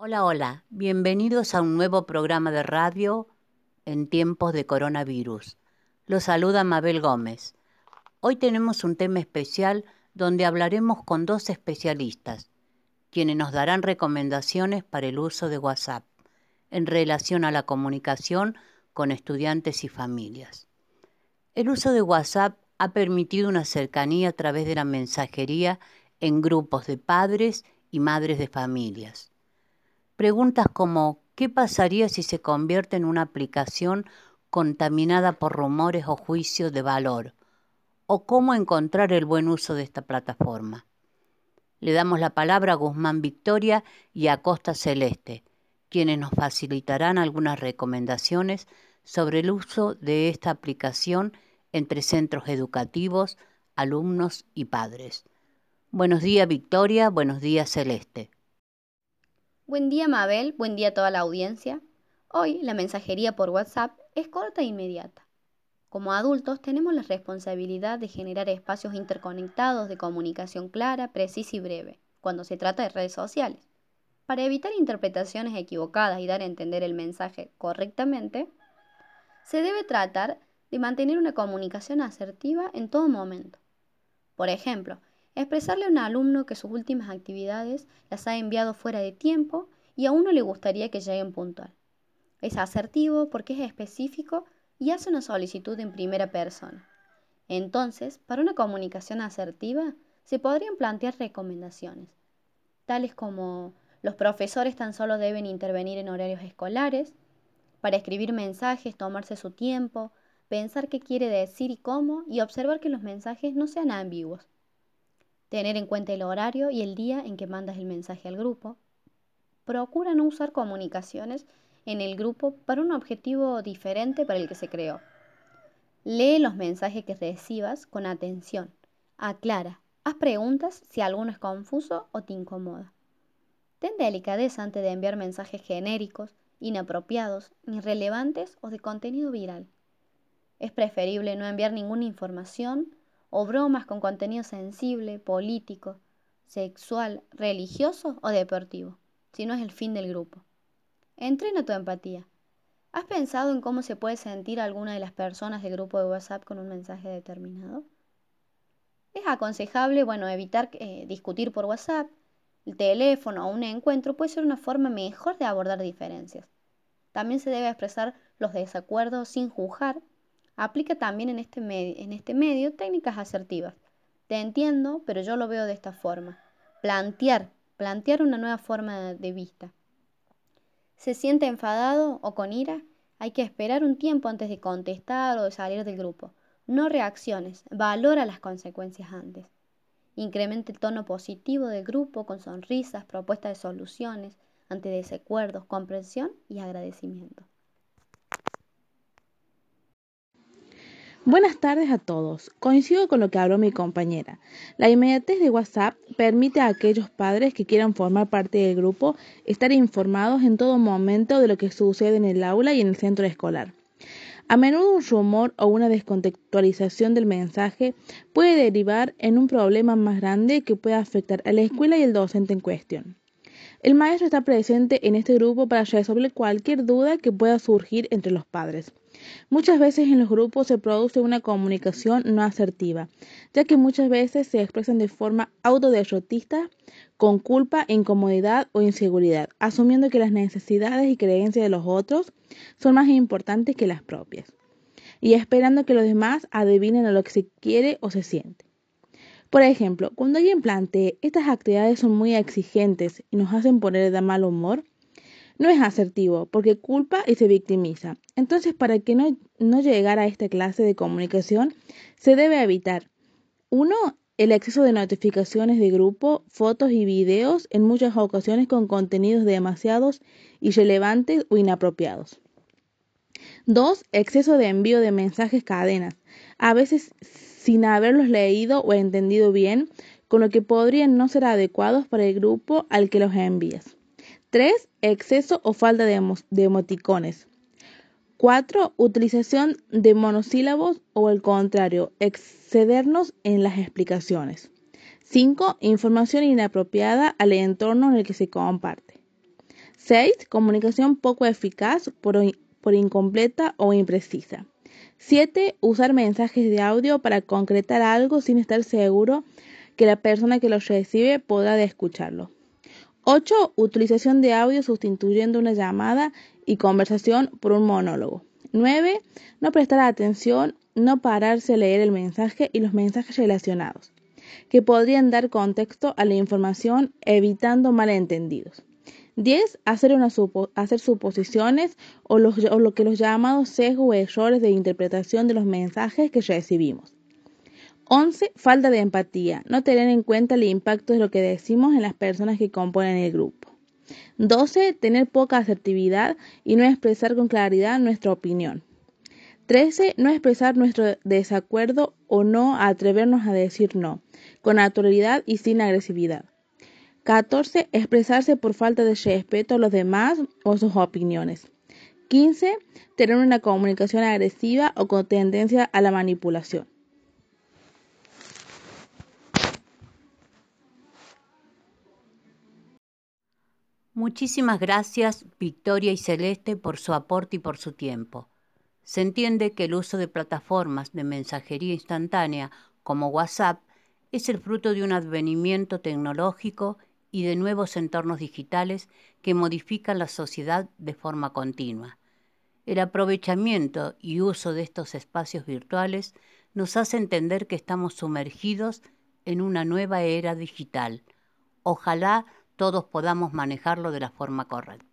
Hola, hola, bienvenidos a un nuevo programa de radio en tiempos de coronavirus. Los saluda Mabel Gómez. Hoy tenemos un tema especial donde hablaremos con dos especialistas, quienes nos darán recomendaciones para el uso de WhatsApp en relación a la comunicación con estudiantes y familias. El uso de WhatsApp ha permitido una cercanía a través de la mensajería en grupos de padres y madres de familias Preguntas como ¿qué pasaría si se convierte en una aplicación contaminada por rumores o juicios de valor? ¿O cómo encontrar el buen uso de esta plataforma? Le damos la palabra a Guzmán Victoria y a Costa Celeste, quienes nos facilitarán algunas recomendaciones sobre el uso de esta aplicación entre centros educativos, alumnos y padres. Buenos días Victoria, buenos días Celeste. Buen día Mabel, buen día a toda la audiencia. Hoy la mensajería por WhatsApp es corta e inmediata. Como adultos tenemos la responsabilidad de generar espacios interconectados de comunicación clara, precisa y breve, cuando se trata de redes sociales. Para evitar interpretaciones equivocadas y dar a entender el mensaje correctamente, se debe tratar de mantener una comunicación asertiva en todo momento. Por ejemplo, Expresarle a un alumno que sus últimas actividades las ha enviado fuera de tiempo y a uno le gustaría que lleguen puntual. Es asertivo porque es específico y hace una solicitud en primera persona. Entonces, para una comunicación asertiva, se podrían plantear recomendaciones, tales como los profesores tan solo deben intervenir en horarios escolares, para escribir mensajes, tomarse su tiempo, pensar qué quiere decir y cómo, y observar que los mensajes no sean ambiguos. Tener en cuenta el horario y el día en que mandas el mensaje al grupo. Procura no usar comunicaciones en el grupo para un objetivo diferente para el que se creó. Lee los mensajes que recibas con atención. Aclara. Haz preguntas si alguno es confuso o te incomoda. Ten delicadeza antes de enviar mensajes genéricos, inapropiados, irrelevantes o de contenido viral. Es preferible no enviar ninguna información o bromas con contenido sensible, político, sexual, religioso o deportivo, si no es el fin del grupo. Entrena tu empatía. ¿Has pensado en cómo se puede sentir alguna de las personas del grupo de WhatsApp con un mensaje determinado? Es aconsejable, bueno, evitar eh, discutir por WhatsApp. El teléfono o un encuentro puede ser una forma mejor de abordar diferencias. También se debe expresar los desacuerdos sin juzgar Aplica también en este, en este medio técnicas asertivas. Te entiendo, pero yo lo veo de esta forma. Plantear, plantear una nueva forma de vista. ¿Se siente enfadado o con ira? Hay que esperar un tiempo antes de contestar o de salir del grupo. No reacciones, valora las consecuencias antes. Incrementa el tono positivo del grupo con sonrisas, propuestas de soluciones ante desacuerdos, comprensión y agradecimiento. Buenas tardes a todos. Coincido con lo que habló mi compañera. La inmediatez de WhatsApp permite a aquellos padres que quieran formar parte del grupo estar informados en todo momento de lo que sucede en el aula y en el centro escolar. A menudo un rumor o una descontextualización del mensaje puede derivar en un problema más grande que pueda afectar a la escuela y el docente en cuestión. El maestro está presente en este grupo para resolver cualquier duda que pueda surgir entre los padres. Muchas veces en los grupos se produce una comunicación no asertiva, ya que muchas veces se expresan de forma autoderrotista, con culpa, incomodidad o inseguridad, asumiendo que las necesidades y creencias de los otros son más importantes que las propias, y esperando que los demás adivinen a lo que se quiere o se siente. Por ejemplo, cuando alguien plantee estas actividades son muy exigentes y nos hacen poner de mal humor, no es asertivo porque culpa y se victimiza. Entonces, para que no, no a esta clase de comunicación, se debe evitar uno, el exceso de notificaciones de grupo, fotos y videos, en muchas ocasiones con contenidos demasiados irrelevantes o inapropiados. Dos, exceso de envío de mensajes cadenas, a veces sin haberlos leído o entendido bien, con lo que podrían no ser adecuados para el grupo al que los envías. 3. Exceso o falta de, emoticones. 4. Utilización de monosílabos o el contrario, excedernos en las explicaciones. 5. Información inapropiada al entorno en el que se comparte. 6. Comunicación poco eficaz por incompleta o imprecisa. 7. Usar mensajes de audio para concretar algo sin estar seguro que la persona que los recibe podrá escucharlo. 8. Utilización de audio sustituyendo una llamada y conversación por un monólogo. 9. No prestar atención, no pararse a leer el mensaje y los mensajes relacionados, que podrían dar contexto a la información evitando malentendidos. 10. Hacer, hacer suposiciones o, o, lo que los llamados sesgos o errores de interpretación de los mensajes que recibimos. 11. Falta de empatía. No tener en cuenta el impacto de lo que decimos en las personas que componen el grupo. 12. Tener poca asertividad y no expresar con claridad nuestra opinión. 13. No expresar nuestro desacuerdo o no atrevernos a decir no, con naturalidad y sin agresividad. 14. Expresarse por falta de respeto a los demás o sus opiniones. 15. Tener una comunicación agresiva o con tendencia a la manipulación. Muchísimas gracias Victoria y Celeste por su aporte y por su tiempo. Se entiende que el uso de plataformas de mensajería instantánea como WhatsApp es el fruto de un advenimiento tecnológico y de nuevos entornos digitales que modifican la sociedad de forma continua. El aprovechamiento y uso de estos espacios virtuales nos hace entender que estamos sumergidos en una nueva era digital. Ojalá todos podamos manejarlo de la forma correcta.